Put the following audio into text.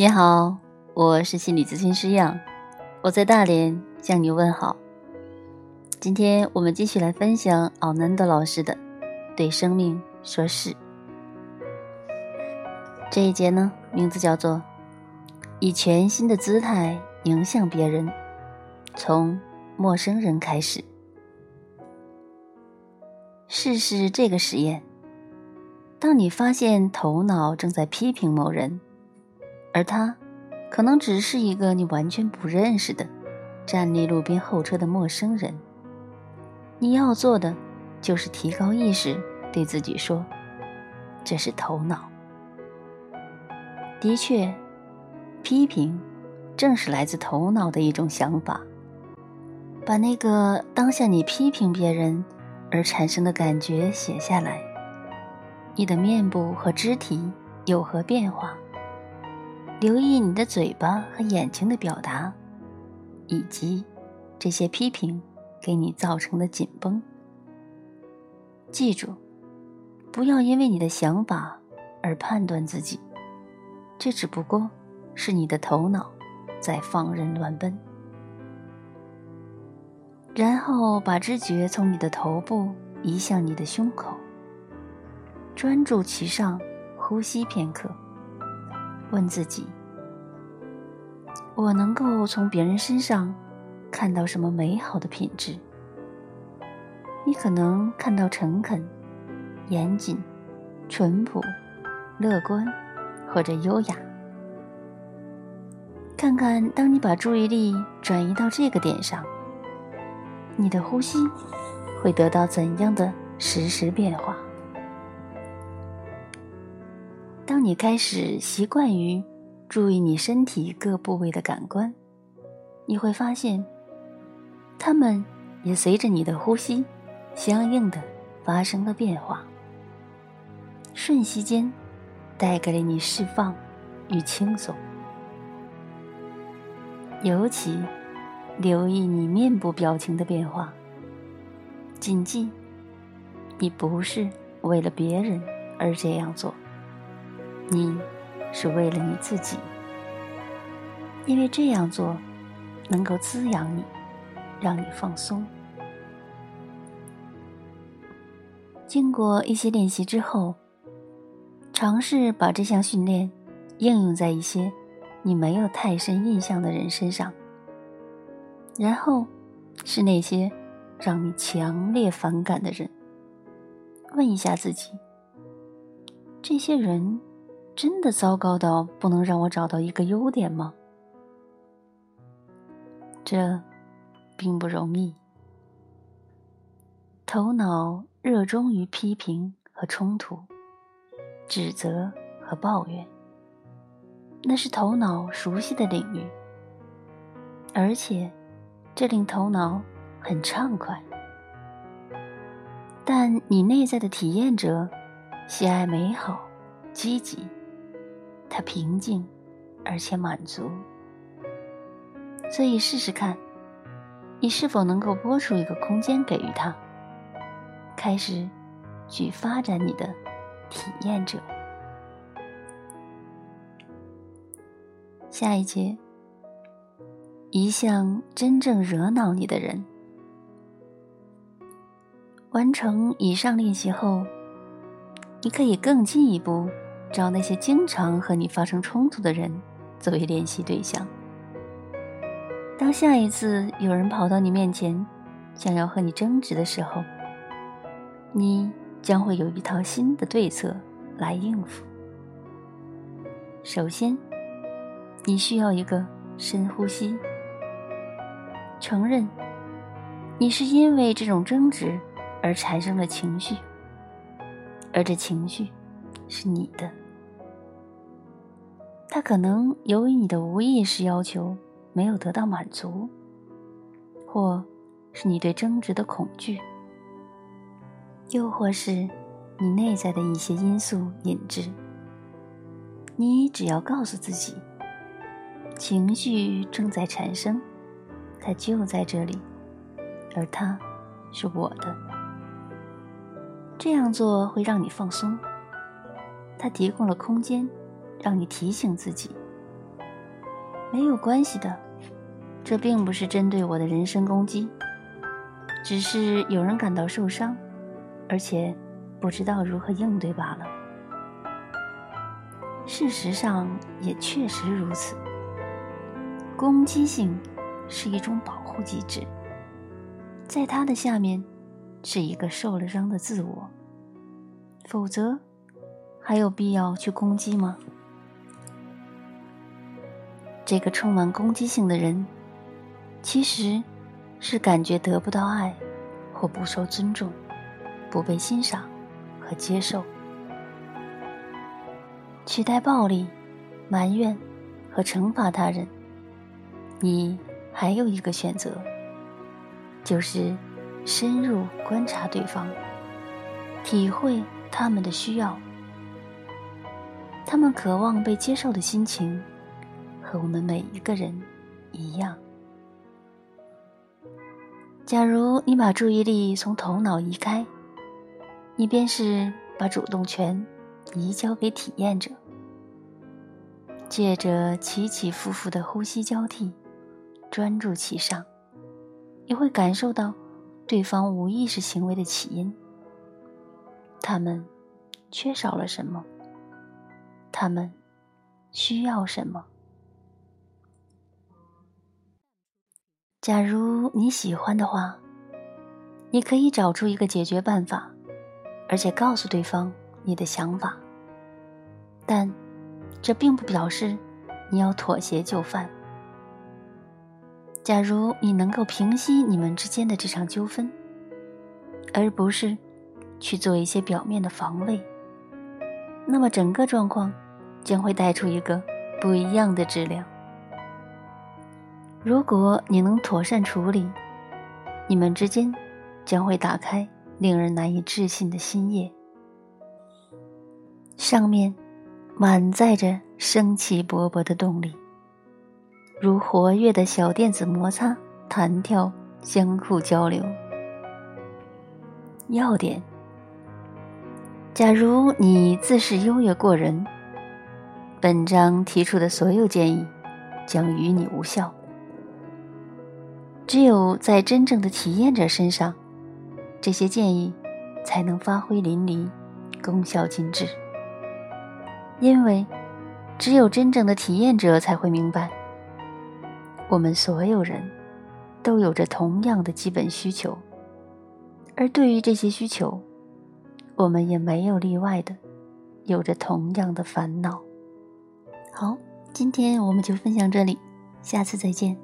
你好，我是心理咨询师杨，我在大连向你问好。今天我们继续来分享奥南德老师的《对生命说是》这一节呢，名字叫做“以全新的姿态影响别人，从陌生人开始”。试试这个实验：当你发现头脑正在批评某人。而他，可能只是一个你完全不认识的、站立路边候车的陌生人。你要做的，就是提高意识，对自己说：“这是头脑。”的确，批评正是来自头脑的一种想法。把那个当下你批评别人而产生的感觉写下来。你的面部和肢体有何变化？留意你的嘴巴和眼睛的表达，以及这些批评给你造成的紧绷。记住，不要因为你的想法而判断自己，这只不过是你的头脑在放任乱奔。然后把知觉从你的头部移向你的胸口，专注其上，呼吸片刻。问自己：我能够从别人身上看到什么美好的品质？你可能看到诚恳、严谨、淳朴、乐观，或者优雅。看看，当你把注意力转移到这个点上，你的呼吸会得到怎样的实时变化？当你开始习惯于注意你身体各部位的感官，你会发现，它们也随着你的呼吸相应的发生了变化，瞬息间带给了你释放与轻松。尤其留意你面部表情的变化，谨记，你不是为了别人而这样做。你是为了你自己，因为这样做能够滋养你，让你放松。经过一些练习之后，尝试把这项训练应用在一些你没有太深印象的人身上，然后是那些让你强烈反感的人。问一下自己：这些人。真的糟糕到不能让我找到一个优点吗？这并不容易。头脑热衷于批评和冲突、指责和抱怨，那是头脑熟悉的领域，而且这令头脑很畅快。但你内在的体验者喜爱美好、积极。他平静，而且满足，所以试试看，你是否能够拨出一个空间给予他，开始去发展你的体验者。下一节，一向真正惹恼你的人。完成以上练习后，你可以更进一步。找那些经常和你发生冲突的人作为练习对象。当下一次有人跑到你面前，想要和你争执的时候，你将会有一套新的对策来应付。首先，你需要一个深呼吸，承认你是因为这种争执而产生了情绪，而这情绪是你的。他可能由于你的无意识要求没有得到满足，或是你对争执的恐惧，又或是你内在的一些因素引致。你只要告诉自己，情绪正在产生，它就在这里，而它是我的。这样做会让你放松，它提供了空间。让你提醒自己，没有关系的，这并不是针对我的人身攻击，只是有人感到受伤，而且不知道如何应对罢了。事实上也确实如此，攻击性是一种保护机制，在它的下面是一个受了伤的自我，否则还有必要去攻击吗？这个充满攻击性的人，其实是感觉得不到爱，或不受尊重、不被欣赏和接受。取代暴力、埋怨和惩罚他人，你还有一个选择，就是深入观察对方，体会他们的需要，他们渴望被接受的心情。和我们每一个人一样。假如你把注意力从头脑移开，你便是把主动权移交给体验者。借着起起伏伏的呼吸交替，专注其上，你会感受到对方无意识行为的起因。他们缺少了什么？他们需要什么？假如你喜欢的话，你可以找出一个解决办法，而且告诉对方你的想法。但这并不表示你要妥协就范。假如你能够平息你们之间的这场纠纷，而不是去做一些表面的防卫，那么整个状况将会带出一个不一样的质量。如果你能妥善处理，你们之间将会打开令人难以置信的新页，上面满载着生气勃勃的动力，如活跃的小电子摩擦、弹跳、相互交流。要点：假如你自视优越过人，本章提出的所有建议将与你无效。只有在真正的体验者身上，这些建议才能发挥淋漓，功效尽致。因为只有真正的体验者才会明白，我们所有人都有着同样的基本需求，而对于这些需求，我们也没有例外的有着同样的烦恼。好，今天我们就分享这里，下次再见。